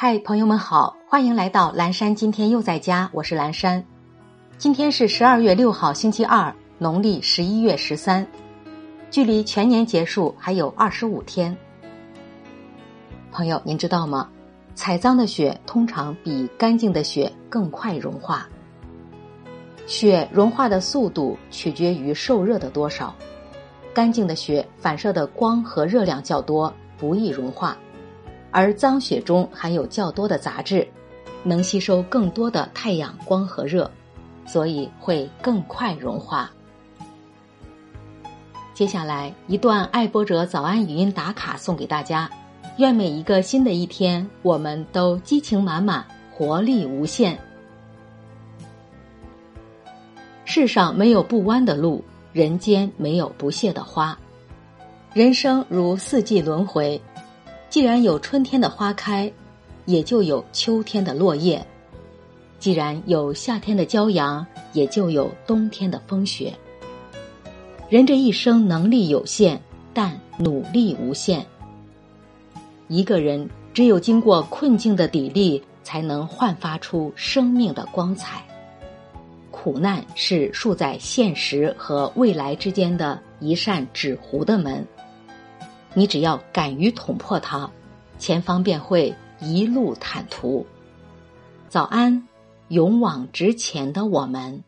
嗨，朋友们好，欢迎来到蓝山。今天又在家，我是蓝山。今天是十二月六号，星期二，农历十一月十三，距离全年结束还有二十五天。朋友，您知道吗？踩脏的雪通常比干净的雪更快融化。雪融化的速度取决于受热的多少。干净的雪反射的光和热量较多，不易融化；而脏雪中含有较多的杂质，能吸收更多的太阳光和热，所以会更快融化。接下来一段爱播者早安语音打卡送给大家。愿每一个新的一天，我们都激情满满，活力无限。世上没有不弯的路，人间没有不谢的花。人生如四季轮回，既然有春天的花开，也就有秋天的落叶；既然有夏天的骄阳，也就有冬天的风雪。人这一生能力有限，但努力无限。一个人只有经过困境的砥砺，才能焕发出生命的光彩。苦难是竖在现实和未来之间的一扇纸糊的门，你只要敢于捅破它，前方便会一路坦途。早安，勇往直前的我们。